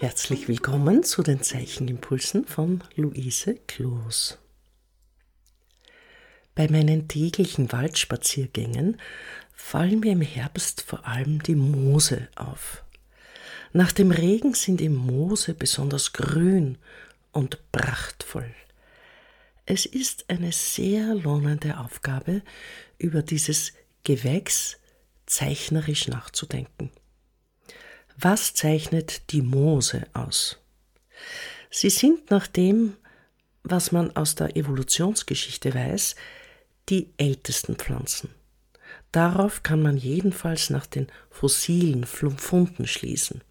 Herzlich willkommen zu den Zeichenimpulsen von Luise Kloos. Bei meinen täglichen Waldspaziergängen fallen mir im Herbst vor allem die Moose auf. Nach dem Regen sind die Moose besonders grün und prachtvoll. Es ist eine sehr lohnende Aufgabe, über dieses Gewächs zeichnerisch nachzudenken. Was zeichnet die Moose aus? Sie sind nach dem, was man aus der Evolutionsgeschichte weiß, die ältesten Pflanzen. Darauf kann man jedenfalls nach den fossilen Funden schließen.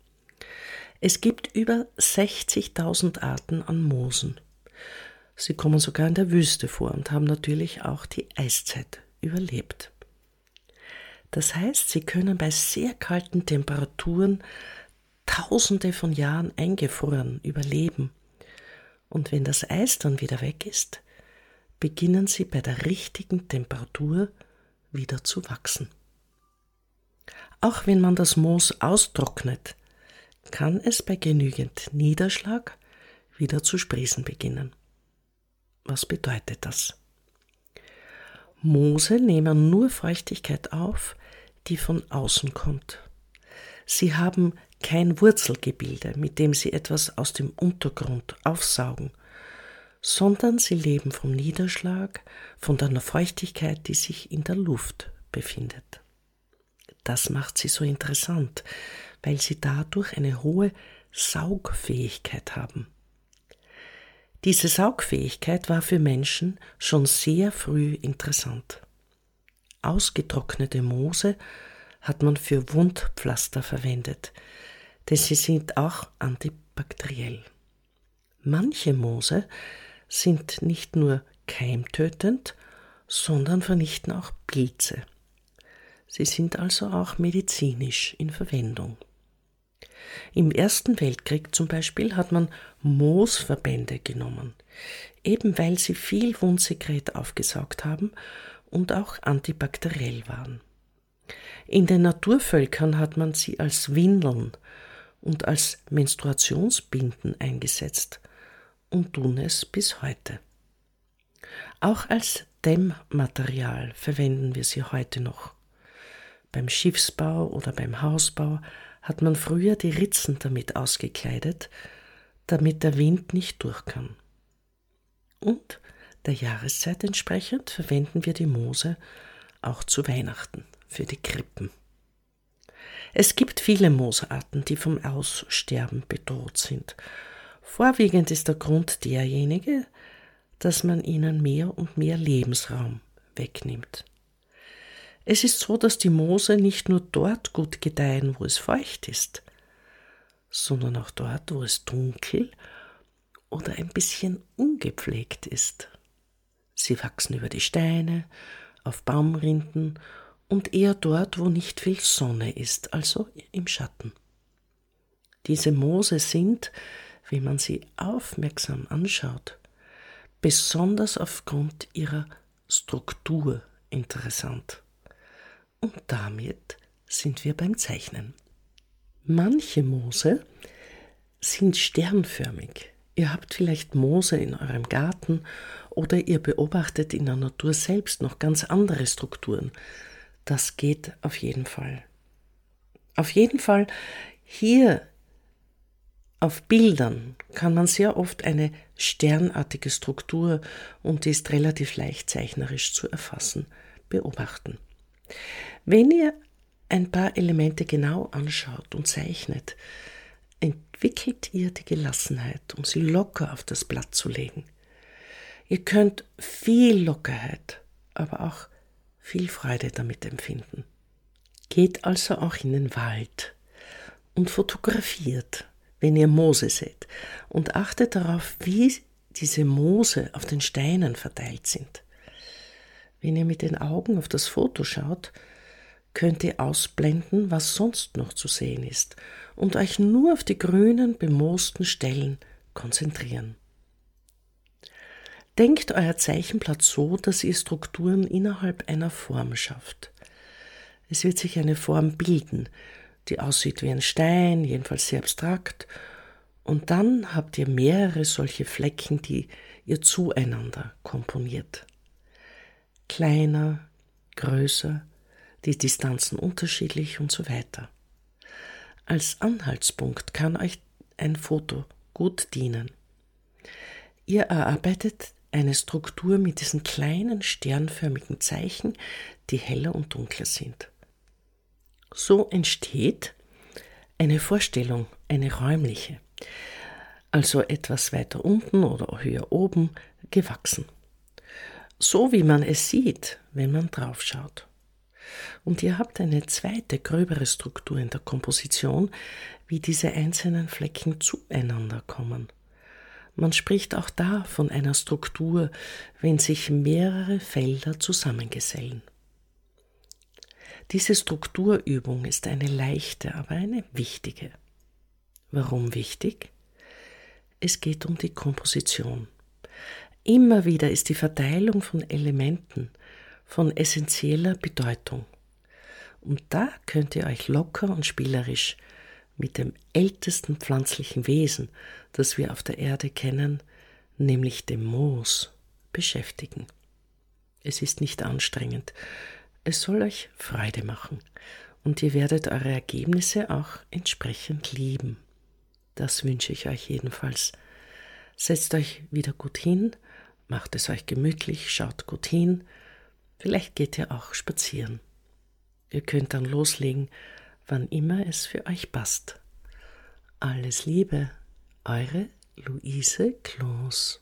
Es gibt über 60.000 Arten an Moosen. Sie kommen sogar in der Wüste vor und haben natürlich auch die Eiszeit überlebt. Das heißt, sie können bei sehr kalten Temperaturen tausende von Jahren eingefroren überleben. Und wenn das Eis dann wieder weg ist, beginnen sie bei der richtigen Temperatur wieder zu wachsen. Auch wenn man das Moos austrocknet, kann es bei genügend Niederschlag wieder zu sprießen beginnen. Was bedeutet das? Moose nehmen nur Feuchtigkeit auf, die von außen kommt. Sie haben kein Wurzelgebilde, mit dem sie etwas aus dem Untergrund aufsaugen, sondern sie leben vom Niederschlag, von der Feuchtigkeit, die sich in der Luft befindet. Das macht sie so interessant, weil sie dadurch eine hohe Saugfähigkeit haben. Diese Saugfähigkeit war für Menschen schon sehr früh interessant. Ausgetrocknete Moose hat man für Wundpflaster verwendet, denn sie sind auch antibakteriell. Manche Moose sind nicht nur keimtötend, sondern vernichten auch Pilze. Sie sind also auch medizinisch in Verwendung. Im Ersten Weltkrieg zum Beispiel hat man Moosverbände genommen, eben weil sie viel Wundsekret aufgesaugt haben und auch antibakteriell waren. In den Naturvölkern hat man sie als Windeln und als Menstruationsbinden eingesetzt und tun es bis heute. Auch als Dämmmaterial verwenden wir sie heute noch. Beim Schiffsbau oder beim Hausbau hat man früher die Ritzen damit ausgekleidet, damit der Wind nicht durch kann. Und der Jahreszeit entsprechend verwenden wir die Moose auch zu Weihnachten für die Krippen. Es gibt viele Moosarten, die vom Aussterben bedroht sind. Vorwiegend ist der Grund derjenige, dass man ihnen mehr und mehr Lebensraum wegnimmt. Es ist so, dass die Moose nicht nur dort gut gedeihen, wo es feucht ist, sondern auch dort, wo es dunkel oder ein bisschen ungepflegt ist. Sie wachsen über die Steine, auf Baumrinden und eher dort, wo nicht viel Sonne ist, also im Schatten. Diese Moose sind, wenn man sie aufmerksam anschaut, besonders aufgrund ihrer Struktur interessant. Und damit sind wir beim Zeichnen. Manche Moose sind sternförmig. Ihr habt vielleicht Moose in eurem Garten oder ihr beobachtet in der Natur selbst noch ganz andere Strukturen. Das geht auf jeden Fall. Auf jeden Fall hier auf Bildern kann man sehr oft eine sternartige Struktur, und die ist relativ leicht zeichnerisch zu erfassen, beobachten. Wenn ihr ein paar Elemente genau anschaut und zeichnet, entwickelt ihr die Gelassenheit, um sie locker auf das Blatt zu legen. Ihr könnt viel Lockerheit, aber auch viel Freude damit empfinden. Geht also auch in den Wald und fotografiert, wenn ihr Moose seht, und achtet darauf, wie diese Moose auf den Steinen verteilt sind. Wenn ihr mit den Augen auf das Foto schaut, könnt ihr ausblenden, was sonst noch zu sehen ist, und euch nur auf die grünen, bemoosten Stellen konzentrieren. Denkt euer Zeichenblatt so, dass ihr Strukturen innerhalb einer Form schafft. Es wird sich eine Form bilden, die aussieht wie ein Stein, jedenfalls sehr abstrakt, Und dann habt ihr mehrere solche Flecken, die ihr zueinander komponiert. Kleiner, größer, die Distanzen unterschiedlich und so weiter. Als Anhaltspunkt kann euch ein Foto gut dienen. Ihr erarbeitet eine Struktur mit diesen kleinen sternförmigen Zeichen, die heller und dunkler sind. So entsteht eine Vorstellung, eine räumliche, also etwas weiter unten oder höher oben gewachsen. So wie man es sieht, wenn man draufschaut. Und ihr habt eine zweite, gröbere Struktur in der Komposition, wie diese einzelnen Flecken zueinander kommen. Man spricht auch da von einer Struktur, wenn sich mehrere Felder zusammengesellen. Diese Strukturübung ist eine leichte, aber eine wichtige. Warum wichtig? Es geht um die Komposition. Immer wieder ist die Verteilung von Elementen von essentieller Bedeutung. Und da könnt ihr euch locker und spielerisch mit dem ältesten pflanzlichen Wesen, das wir auf der Erde kennen, nämlich dem Moos, beschäftigen. Es ist nicht anstrengend, es soll euch Freude machen und ihr werdet eure Ergebnisse auch entsprechend lieben. Das wünsche ich euch jedenfalls. Setzt euch wieder gut hin, macht es euch gemütlich, schaut gut hin, vielleicht geht ihr auch spazieren. Ihr könnt dann loslegen, wann immer es für euch passt. Alles Liebe, eure Luise Kloos.